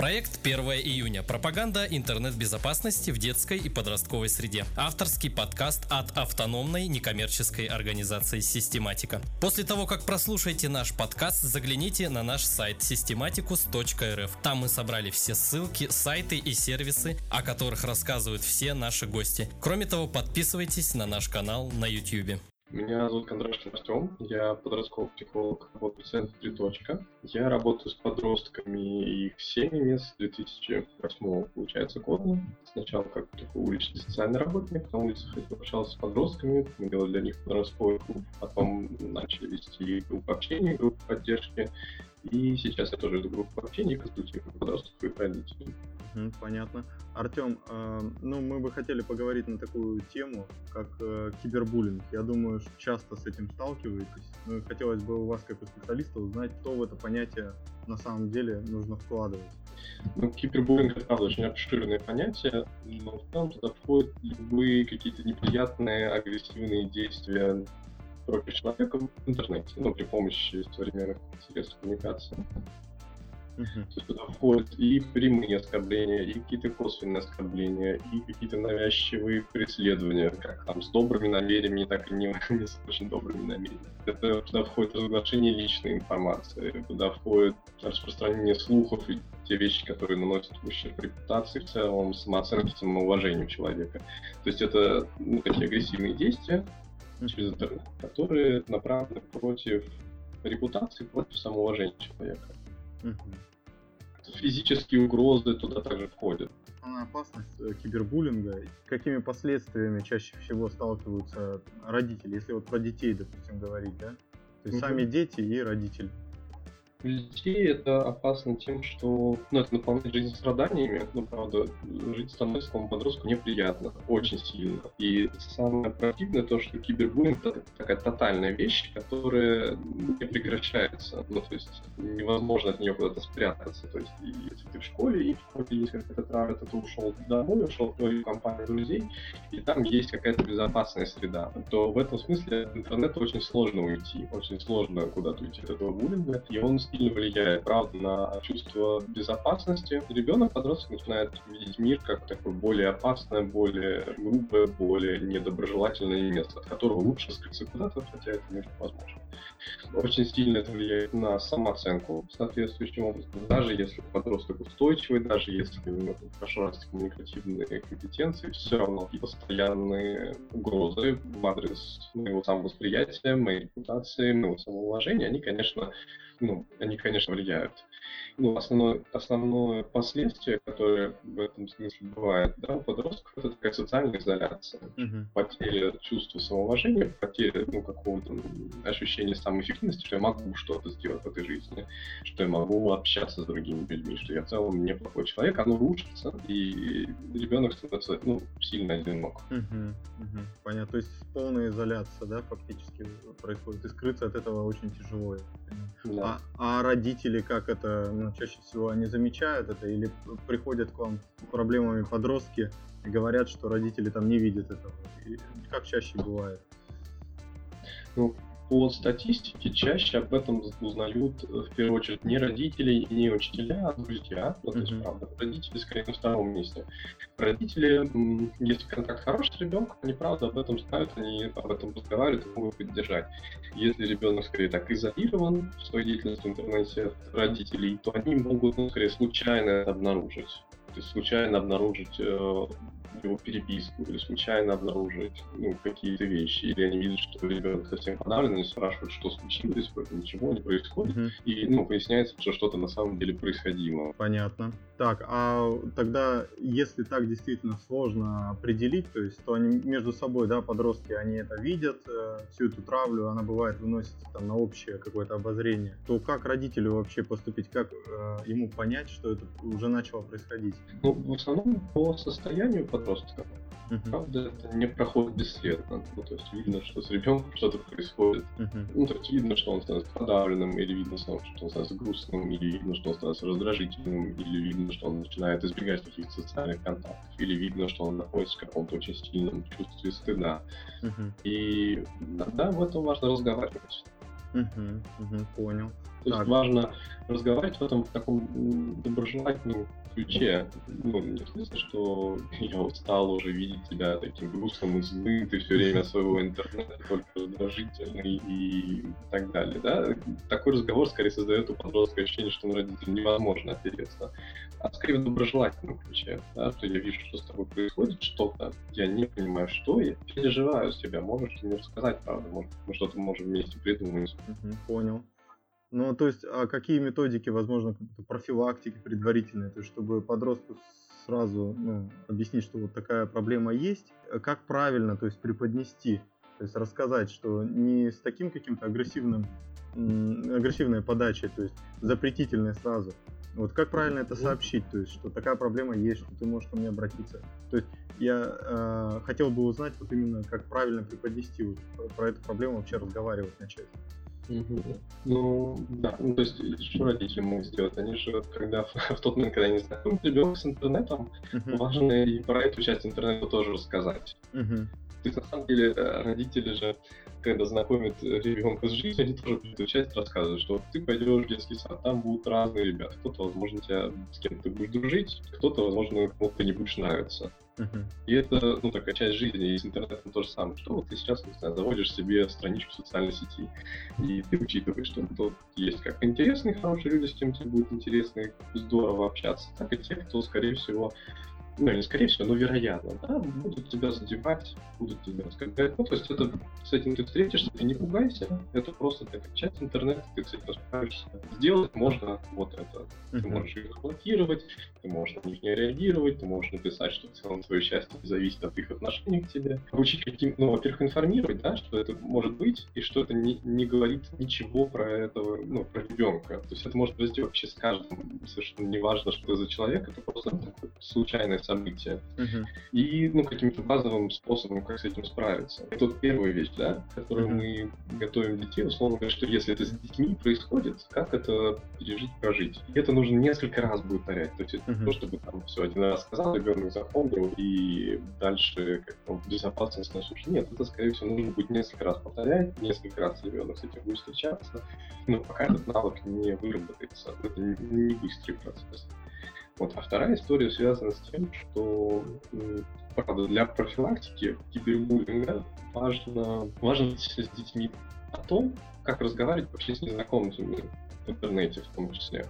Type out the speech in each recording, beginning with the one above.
Проект 1 июня. Пропаганда интернет-безопасности в детской и подростковой среде. Авторский подкаст от автономной некоммерческой организации «Систематика». После того, как прослушаете наш подкаст, загляните на наш сайт systematicus.rf. Там мы собрали все ссылки, сайты и сервисы, о которых рассказывают все наши гости. Кроме того, подписывайтесь на наш канал на YouTube. Меня зовут Кондрашин Артем, я подростковый психолог работаю в центре «Три Я работаю с подростками и их семьями с 2008 получается года. Сначала как такой уличный социальный работник, на улицах я общался с подростками, мы делали для них подростковый клуб, потом начали вести группу общения, группу поддержки, и сейчас я тоже веду группу общения и консультирую подростков и родителей. Понятно. Артем, э, ну мы бы хотели поговорить на такую тему, как э, кибербуллинг. Я думаю, что часто с этим сталкиваетесь. Ну и хотелось бы у вас, как у специалиста, узнать, что в это понятие на самом деле нужно вкладывать. Ну, кибербуллинг это правда очень обширное понятие, но в целом туда входят любые какие-то неприятные, агрессивные действия против человека в интернете, ну, при помощи современных средств коммуникации. Uh-huh. То есть туда входят и прямые оскорбления, и какие-то косвенные оскорбления, и какие-то навязчивые преследования, как там с добрыми намерениями, так и не, не с очень добрыми намерениями. Это туда входит разглашение личной информации, туда входит распространение слухов и те вещи, которые наносят ущерб репутации в целом, самооценке, самоуважению человека. То есть это ну, такие агрессивные действия через интернет, которые направлены против репутации, против самоуважения человека. Угу. Физические угрозы туда также входят. Основная опасность э, кибербуллинга, какими последствиями чаще всего сталкиваются родители, если вот про детей, допустим, говорить, да? То есть угу. сами дети и родители. Для детей это опасно тем, что ну, это наполняет жизнь страданиями, но, правда, жить становится такому подростку неприятно, очень сильно. И самое противное то, что кибербуллинг — это такая тотальная вещь, которая не прекращается. Ну, то есть невозможно от нее куда-то спрятаться. То есть если ты в школе, и в школе есть какая-то травма, то ты ушел домой, ушел в твою компанию друзей, и там есть какая-то безопасная среда, то в этом смысле интернету очень сложно уйти, очень сложно куда-то уйти от этого буллинга, и он сильно влияет, правда, на чувство безопасности. Ребенок, подросток начинает видеть мир как такое более опасное, более грубое, более недоброжелательное место, от которого лучше скрыться куда-то, хотя это не возможно. Очень сильно это влияет на самооценку соответствующим образом. Даже если подросток устойчивый, даже если у него хорошо развиты коммуникативные компетенции, все равно постоянные угрозы в адрес моего самовосприятия, моей репутации, моего самоуважения, они, конечно, ну, они, конечно, влияют. Ну, основное, основное последствие, которое в этом смысле бывает, да, у подростков, это такая социальная изоляция. Uh-huh. Потеря чувства самоуважения, потеря, ну, какого-то ощущения самоэффективности, что я могу что-то сделать в этой жизни, что я могу общаться с другими людьми, что я в целом неплохой человек, оно рушится, и ребенок становится, ну, сильно одинок. Uh-huh. Uh-huh. Понятно. То есть полная изоляция, да, фактически происходит, и скрыться от этого очень тяжело. Да. А, а родители как это, ну, чаще всего они замечают это или приходят к вам с проблемами подростки и говорят, что родители там не видят этого? И как чаще бывает? Ну, по статистике чаще об этом узнают э, в первую очередь не родители и не учителя, а друзья. Ну, то есть, mm-hmm. правда, родители скорее на втором месте. Родители, если контакт хороший с ребенком, они правда об этом знают, они об этом разговаривают и могут поддержать. Если ребенок скорее так изолирован в своей деятельности в интернете от родителей, то они могут, ну, скорее случайно это обнаружить. То есть случайно обнаружить э, его переписку или случайно обнаружить ну, какие-то вещи, или они видят, что ребенок совсем подавлен, они спрашивают, что случилось, ничего не происходит, mm-hmm. и ну, выясняется, что что-то на самом деле происходило. Понятно. Так, а тогда, если так действительно сложно определить, то есть, то они между собой, да, подростки, они это видят, э, всю эту травлю, она бывает выносится там на общее какое-то обозрение, то как родителю вообще поступить, как э, ему понять, что это уже начало происходить? Ну, в основном по состоянию подростка. Uh-huh. Правда, это не проходит бесследно. Ну, то есть видно, что с ребенком что-то происходит. Uh-huh. Ну, то есть видно, что он становится подавленным, или видно, что он становится грустным, или видно, что он становится раздражительным, или видно, что он начинает избегать каких-то социальных контактов, или видно, что он находится в каком-то очень сильном чувстве стыда. Uh-huh. И иногда об этом важно разговаривать. Угу, угу, понял. То есть важно разговаривать в этом в таком доброжелательном ключе. Ну, не в смысле, что я устал уже видеть тебя таким грустным и злым, ты все время своего интернета только раздражительный и так далее. Да? Такой разговор скорее создает у подростка ощущение, что на родителям невозможно опереться. А скорее в доброжелательном ключе, да? что я вижу, что с тобой происходит что-то, я не понимаю, что, я переживаю с тебя, можешь ты мне рассказать, правда, может, мы что-то можем вместе придумать. Угу, понял. Ну, то есть, а какие методики, возможно, профилактики предварительные, то есть, чтобы подростку сразу ну, объяснить, что вот такая проблема есть, э, как правильно, то есть, преподнести, то есть, рассказать, что не с таким каким-то агрессивным, агрессивной подачей, то есть, запретительной сразу, вот как правильно это сообщить, то есть, что такая проблема есть, что ты можешь ко мне обратиться. То есть я э, хотел бы узнать вот именно, как правильно преподнести вот, про эту проблему вообще разговаривать начать. Ну, да, ну, то есть, что родители могут сделать? Они же, когда в тот момент, когда они знакомят ребенка с интернетом, uh-huh. важно и про эту часть интернета тоже рассказать. Uh-huh. То есть, на самом деле, э, родители же, когда знакомят ребенка с жизнью, они тоже эту часть рассказывают, что ты пойдешь в детский сад, там будут разные ребята. Кто-то, возможно, тебя с кем-то будешь дружить, кто-то, возможно, кому-то не будешь нравиться. Uh-huh. И это, ну, такая часть жизни, и с интернетом то же самое. Что вот ты сейчас, не знаю, заводишь себе страничку в социальной сети, и ты учитываешь, что тут есть как интересные, хорошие люди, с кем тебе будет интересно и здорово общаться, так и те, кто, скорее всего, ну, не скорее всего, но вероятно, да, будут тебя задевать, будут тебя оскорблять. Ну, то есть это, с этим ты встретишься, ты не пугайся, это просто такая часть интернета, ты с этим справишься. Сделать можно вот это. Ты можешь их блокировать, ты можешь на них не реагировать, ты можешь написать, что в целом твое счастье зависит от их отношений к тебе. Учить каким, ну, во-первых, информировать, да, что это может быть, и что это не, не говорит ничего про этого, ну, про ребенка. То есть это может произойти вообще с каждым, совершенно неважно, что за человек, это просто такое события. Uh-huh. И, ну, каким-то базовым способом, как с этим справиться. Это вот первая вещь, да, которую uh-huh. мы готовим детей, условно говоря, что если это с детьми происходит, как это пережить, прожить. И это нужно несколько раз будет повторять. То есть это не то, чтобы там все один раз сказал, ребенок запомнил, и дальше как-то безопасность на суше. Нет, это, скорее всего, нужно будет несколько раз повторять, несколько раз ребенок с этим будет встречаться, но пока этот навык не выработается. Это не быстрый процесс. Вот. А вторая история связана с тем, что, правда, для профилактики кибербуллинга важно, важно с детьми о том, как разговаривать вообще с незнакомцами в интернете в том числе.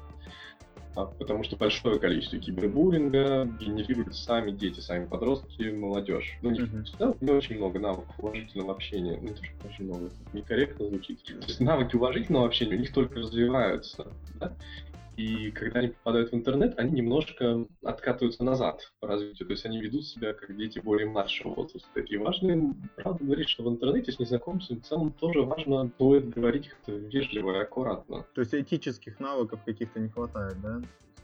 А, потому что большое количество кибербуллинга генерируют сами дети, сами подростки, молодежь. Ну, не, uh-huh. да, не очень много навыков уважительного общения. Ну, это очень много, некорректно звучит. То есть навыки уважительного общения у них только развиваются. Да? И когда они попадают в интернет, они немножко откатываются назад по развитию. То есть они ведут себя как дети более младшего возраста. И важно правда, говорить, что в интернете с незнакомцами в целом тоже важно будет говорить как-то вежливо и аккуратно. То есть этических навыков каких-то не хватает, да?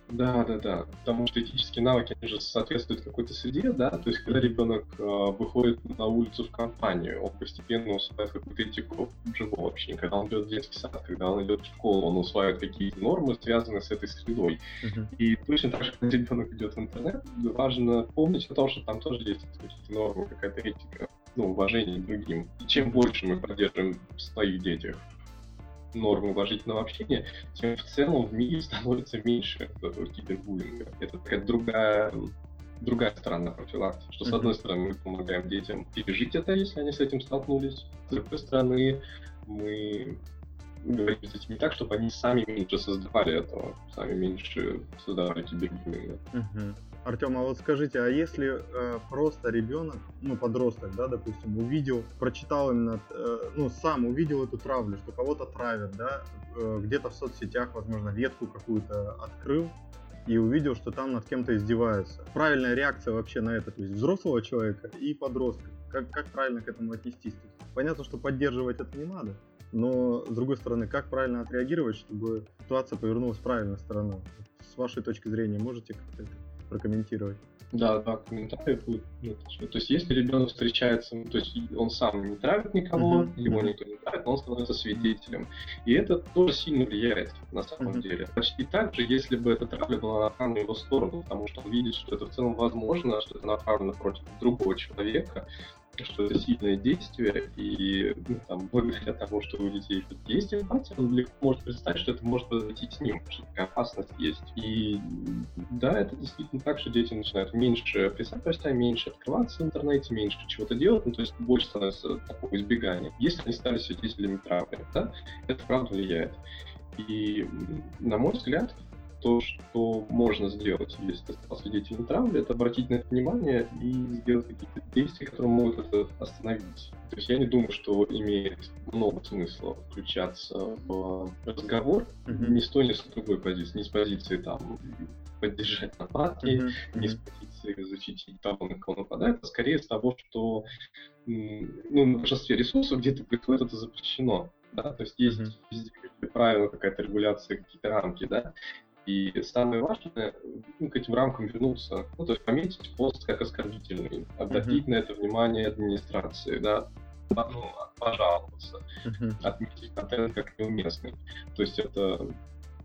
Да, да, да. Потому что этические навыки, они же соответствуют какой-то среде, да. То есть, когда ребенок э, выходит на улицу в компанию, он постепенно усваивает какую-то этику живого общения. Когда он идет в детский сад, когда он идет в школу, он усваивает какие-то нормы, связанные с этой средой. Uh-huh. И точно так же, когда ребенок идет в интернет, важно помнить о том, что там тоже есть какие-то нормы, какая-то этика, ну, уважение к другим. И чем больше мы поддерживаем в своих детях нормы уважительного общения, тем в целом в мире становится меньше этого кибербуллинга. Это такая другая другая сторона профилактики, что, с одной стороны, мы помогаем детям пережить это, если они с этим столкнулись, с другой стороны, мы говорим с детьми так, чтобы они сами меньше создавали этого, сами меньше создавали кибербуллинга. uh Артем, а вот скажите, а если э, просто ребенок, ну подросток, да, допустим, увидел, прочитал именно, э, ну сам увидел эту травлю, что кого-то травят, да, э, где-то в соцсетях, возможно, ветку какую-то открыл и увидел, что там над кем-то издеваются. Правильная реакция вообще на это, то есть взрослого человека и подростка, как, как правильно к этому отнестись? Понятно, что поддерживать это не надо, но с другой стороны, как правильно отреагировать, чтобы ситуация повернулась в правильной стороной? С вашей точки зрения, можете как-то это прокомментировать. Да, да, комментарии будут. Ну, то есть, если ребенок встречается, то есть он сам не травит никого, uh-huh. его никто не травит, но он становится свидетелем. И это тоже сильно влияет на самом uh-huh. деле. Почти так же, если бы эта травля была направлена в его сторону, потому что он видит, что это в целом возможно, что это направлено против другого человека, что это сильное действие, и ну, там, благодаря тому, что у детей есть эмпатия, он легко может представить, что это может произойти с ним, что такая опасность есть. И да, это действительно так, что дети начинают меньше писать постя, меньше открываться в интернете, меньше чего-то делать, ну, то есть больше становится такого избегания. Если они стали свидетелями травмы, да, это правда влияет. И, на мой взгляд, то, что можно сделать, если ты стал свидетелем травли, это обратить на это внимание и сделать какие-то действия, которые могут это остановить. То есть я не думаю, что имеет много смысла включаться в разговор mm-hmm. ни с той, ни с другой позиции. Не с позиции там поддержать нападки, mm-hmm. не с позиции защитить того, на кого нападает, а скорее с того, что ну, на большинстве ресурсов где-то происходит это запрещено. Да? То есть есть mm-hmm. везде правила, какая-то регуляция, какие-то рамки, да, и самое важное, ну, к этим рамкам вернуться, ну, то есть пометить пост как оскорбительный, обратить uh-huh. на это внимание администрации, да, ну, пожаловаться, uh-huh. отметить контент как неуместный. То есть это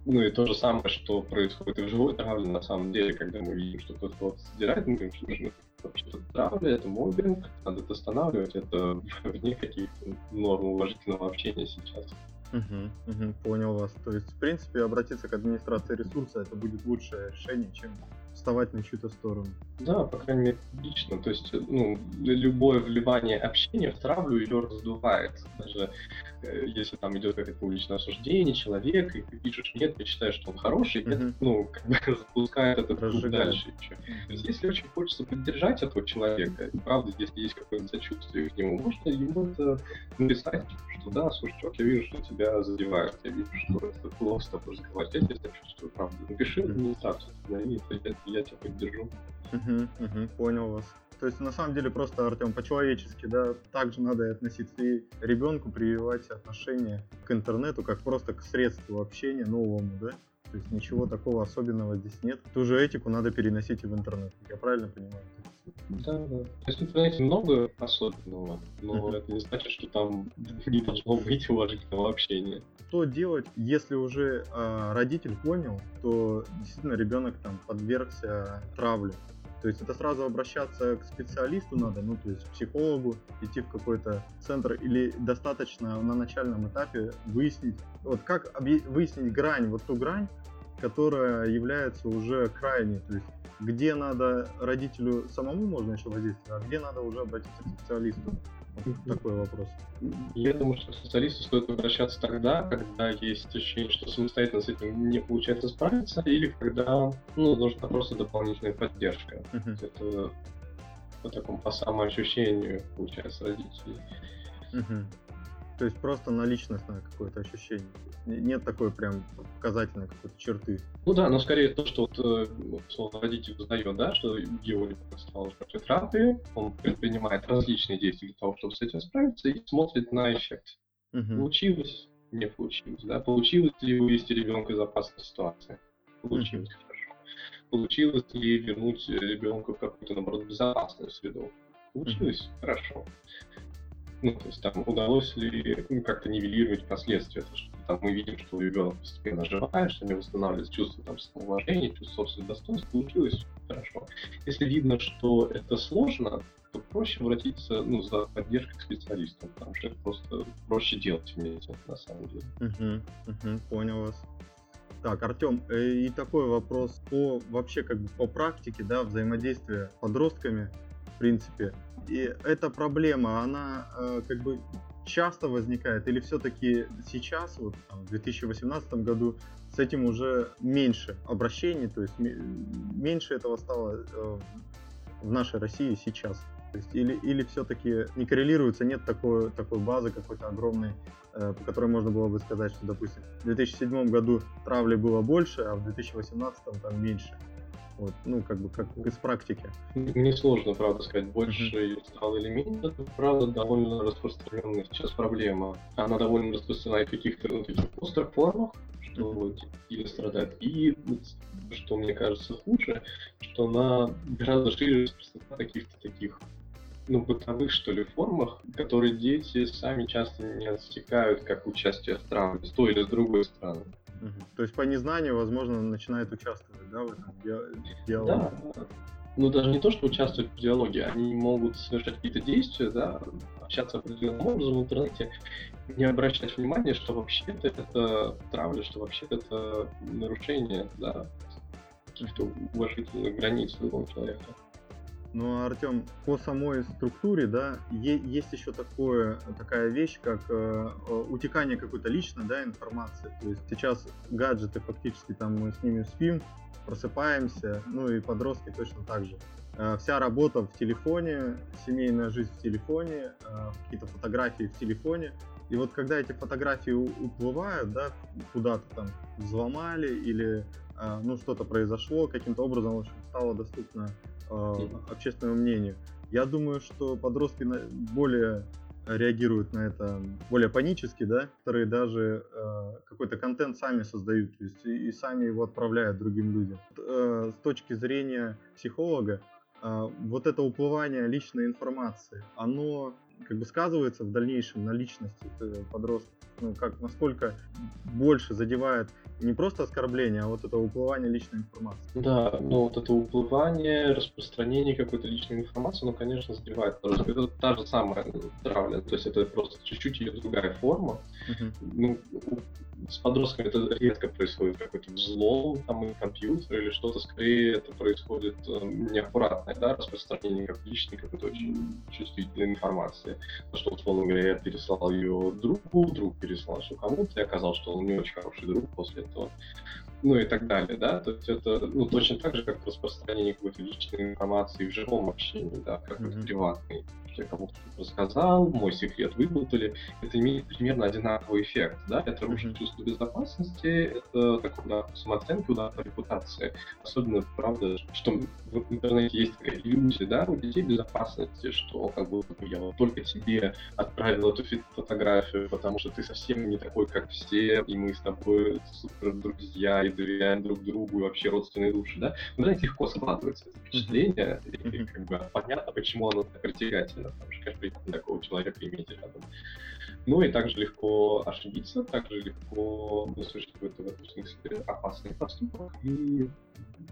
ну и то же самое, что происходит и в живой травле, на самом деле, когда мы видим, что кто-то вот задирает, мы говорим, что нужно вообще-то травля, это мобинг, надо это останавливать, это вне каких-то норм уважительного общения сейчас. Угу, угу, понял вас. То есть, в принципе, обратиться к администрации ресурса это будет лучшее решение, чем вставать на чью-то сторону. Да, по крайней мере, лично. То есть, ну, любое вливание общения в травлю ее раздувает. Даже э, если там идет какое-то публичное осуждение человека, и ты пишешь нет, ты считаешь, что он хороший, mm-hmm. это, ну, как бы запускает этот круг дальше еще. То есть, если очень хочется поддержать этого человека, и правда, если есть какое-то сочувствие к нему, можно ему это написать, что да, слушай, чувак, я вижу, что тебя задевают, я вижу, что это плохо с тобой разговаривать, я тебя чувствую, правда. Напиши администрацию, я, я тебя поддержу. Угу, угу, понял вас. То есть, на самом деле, просто, Артем, по-человечески, да, также надо и относиться и ребенку прививать отношение к интернету, как просто к средству общения новому, да? То есть ничего такого особенного здесь нет. Ту же этику надо переносить и в интернет. Я правильно понимаю? Да, да. То есть в интернете много особенного, но это не значит, что там не должно быть уважительного общения. Что делать, если уже э, родитель понял, то действительно ребенок там подвергся травле? То есть это сразу обращаться к специалисту надо, ну то есть к психологу, идти в какой-то центр или достаточно на начальном этапе выяснить, вот как выяснить грань, вот ту грань, которая является уже крайней, то есть где надо родителю самому можно еще воздействовать, а где надо уже обратиться к специалисту. Такой вопрос. Я думаю, что к специалисту стоит обращаться тогда, когда есть ощущение, что самостоятельно с этим не получается справиться, или когда ну, нужна просто дополнительная поддержка. Uh-huh. Это по такому по самоощущению получается родителей. Uh-huh. То есть просто на личностное какое-то ощущение. Нет такой прям показательной какой-то черты. Ну да, но скорее то, что вот, э, условно, родитель узнает, да, что его ребенок стал жертвой травмы, он предпринимает различные действия для того, чтобы с этим справиться, и смотрит на эффект. Угу. Получилось, не получилось, да, получилось ли вывести ребенка из опасной ситуации? Получилось, угу. хорошо. Получилось ли вернуть ребенка в какую-то, наоборот, безопасную среду? Получилось, угу. хорошо. Ну, то есть там удалось ли ну, как-то нивелировать последствия. То, что там мы видим, что ребенок постепенно оживает, что у него восстанавливается чувство там, самоуважения, чувство собственного достоинства, получилось хорошо. Если видно, что это сложно, то проще обратиться ну, за поддержкой к специалистам, потому что это просто проще делать вместе, на самом деле. Угу, угу, понял вас. Так, Артем, э, и такой вопрос по вообще как бы по практике, да, взаимодействия подростками, принципе. И эта проблема, она э, как бы часто возникает или все-таки сейчас, вот там, в 2018 году, с этим уже меньше обращений, то есть меньше этого стало э, в нашей России сейчас? То есть или, или все-таки не коррелируется, нет такой, такой базы какой-то огромной, э, по которой можно было бы сказать, что, допустим, в 2007 году травли было больше, а в 2018 там меньше. Вот, ну, как бы, как из практики. Мне сложно, правда, сказать, больше uh-huh. стало или меньше. Это, правда, довольно распространенная сейчас проблема. Она довольно распространена в каких-то ну, таких острых формах, что uh-huh. или страдает. И, что мне кажется хуже, что она гораздо шире распространена в каких-то таких ну, бытовых, что ли, формах, которые дети сами часто не отсекают как участие в травме с той или с другой стороны. Угу. То есть по незнанию, возможно, начинает участвовать, да, в этом диалоге? Да, ну, даже не то, что участвовать в диалоге, они могут совершать какие-то действия, да, общаться определенным образом в интернете, не обращать внимания, что вообще-то это травля, что вообще-то это нарушение, да, каких-то уважительных границ другого человека. Ну, Артем, по самой структуре, да, есть еще такое, такая вещь, как э, утекание какой-то личной, да, информации. То есть сейчас гаджеты фактически там мы с ними спим, просыпаемся, ну и подростки точно так же. Э, вся работа в телефоне, семейная жизнь в телефоне, э, какие-то фотографии в телефоне. И вот когда эти фотографии уплывают, да, куда-то там взломали или э, ну что-то произошло, каким-то образом в общем, стало доступно общественному мнению. Я думаю, что подростки более реагируют на это более панически, да, которые даже э, какой-то контент сами создают, то есть и, и сами его отправляют другим людям. Э, с точки зрения психолога, э, вот это уплывание личной информации, оно как бы сказывается в дальнейшем на личности э, подростков ну, как, насколько больше задевает не просто оскорбление, а вот это уплывание личной информации. Да, ну вот это уплывание, распространение какой-то личной информации, ну, конечно, задевает. Это та же самая травля, то есть это просто чуть-чуть ее другая форма. Uh-huh. Ну, с подростками это редко происходит какой-то взлом там и компьютер или что-то, скорее это происходит э, неаккуратное, да, распространение как личной какой-то очень чувствительной информации. То, что, условно говоря, я переслал ее другу, друг переслал еще кому-то, и оказалось, что он не очень хороший друг после этого ну и так далее, да, то есть это, ну, точно так же, как распространение какой-то личной информации в живом общении, да, как mm-hmm. приватной я кому-то рассказал, мой секрет выболтали, это имеет примерно одинаковый эффект, да, это рушит чувство безопасности, это такой удар по самооценке, удар по репутации. Особенно, правда, что в интернете есть такая иллюзия, да, у детей безопасности, что как бы я вот только тебе отправил эту фотографию, потому что ты совсем не такой, как все, и мы с тобой супер друзья, и доверяем друг другу, и вообще родственные души, да. В интернете легко складывается это впечатление, и как бы понятно, почему оно так притягательно потому такого человека иметь рядом. Ну и также легко ошибиться, также легко совершить какой-то в этом смысле опасный поступок и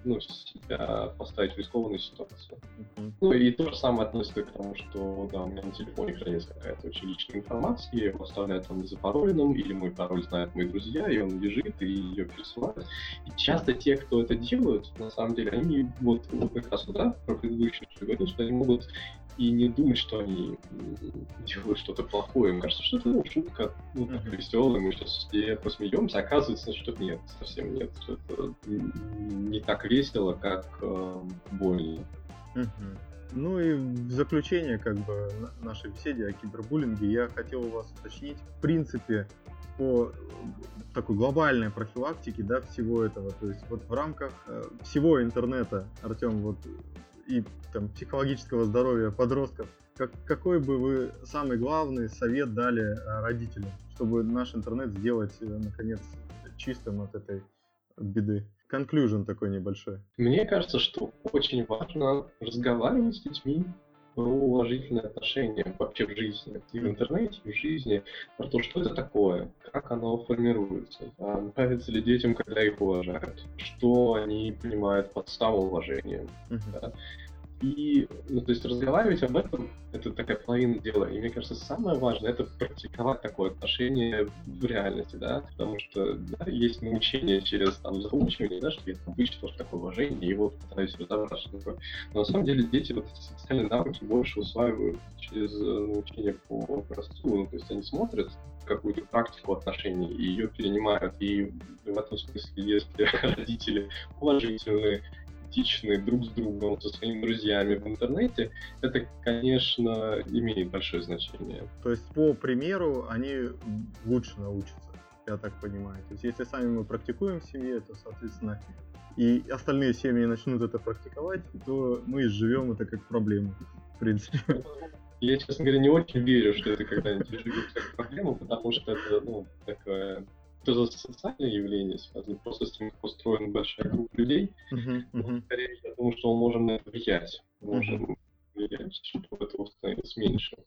ну, себя поставить в рискованную ситуацию. Mm-hmm. Ну и то же самое относится к тому, что да, у меня на телефоне хранится какая-то очень личная информация, я его оставляю там незапароленным, или мой пароль знают мои друзья, и он лежит, и ее пересылают. И часто те, кто это делают, на самом деле, они вот, вот как раз да, про предыдущее, что говорил, что они могут и не думать, что они делают что-то плохое. Мне кажется, что это ну, шутка, ну, так веселая, мы сейчас все посмеемся, оказывается, что нет, совсем нет, что это не так весело, как э, больно. Ну и в заключение как бы нашей беседе о кибербуллинге я хотел у вас уточнить, в принципе, по такой глобальной профилактике, да, всего этого. То есть вот в рамках э, всего интернета, Артем, вот и там, психологического здоровья подростков, как, какой бы вы самый главный совет дали э, родителям, чтобы наш интернет сделать, э, наконец, чистым от этой беды? Конклюжен такой небольшой. Мне кажется, что очень важно разговаривать с детьми про уважительное отношение вообще в жизни, и в интернете, и в жизни, про то, что это такое, как оно формируется, а нравится ли детям, когда их уважают, что они понимают под самоуважением. Uh-huh. Да? И, ну, то есть разговаривать об этом, это такая половина дела. И мне кажется, самое важное это практиковать такое отношение в реальности, да, потому что да, есть научение через там заучивание, да, что я там вычитал, что такое уважение, и вот пытаюсь разобраться, что такое. Но на самом деле дети вот эти социальные навыки больше усваивают через э, научение по образцу, ну, то есть они смотрят какую-то практику отношений и ее перенимают. И в этом смысле, если родители уважительные, токсичны друг с другом, со своими друзьями в интернете, это, конечно, имеет большое значение. То есть, по примеру, они лучше научатся, я так понимаю. То есть, если сами мы практикуем в семье, то, соответственно, и остальные семьи начнут это практиковать, то мы изживем это как проблему, в принципе. Я, честно говоря, не очень верю, что это когда-нибудь изживется как проблему, потому что это, ну, такое это социальное явление связано просто с тем, как устроена большая группа людей. Uh-huh, uh-huh. Скорее, я думаю, что мы можем на это влиять. Мы можем uh-huh. влиять, чтобы этого становилось меньше.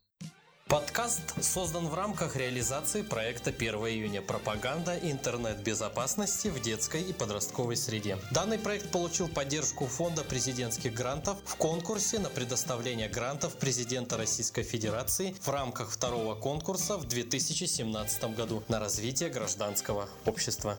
Подкаст создан в рамках реализации проекта 1 июня «Пропаганда интернет-безопасности в детской и подростковой среде». Данный проект получил поддержку Фонда президентских грантов в конкурсе на предоставление грантов президента Российской Федерации в рамках второго конкурса в 2017 году на развитие гражданского общества.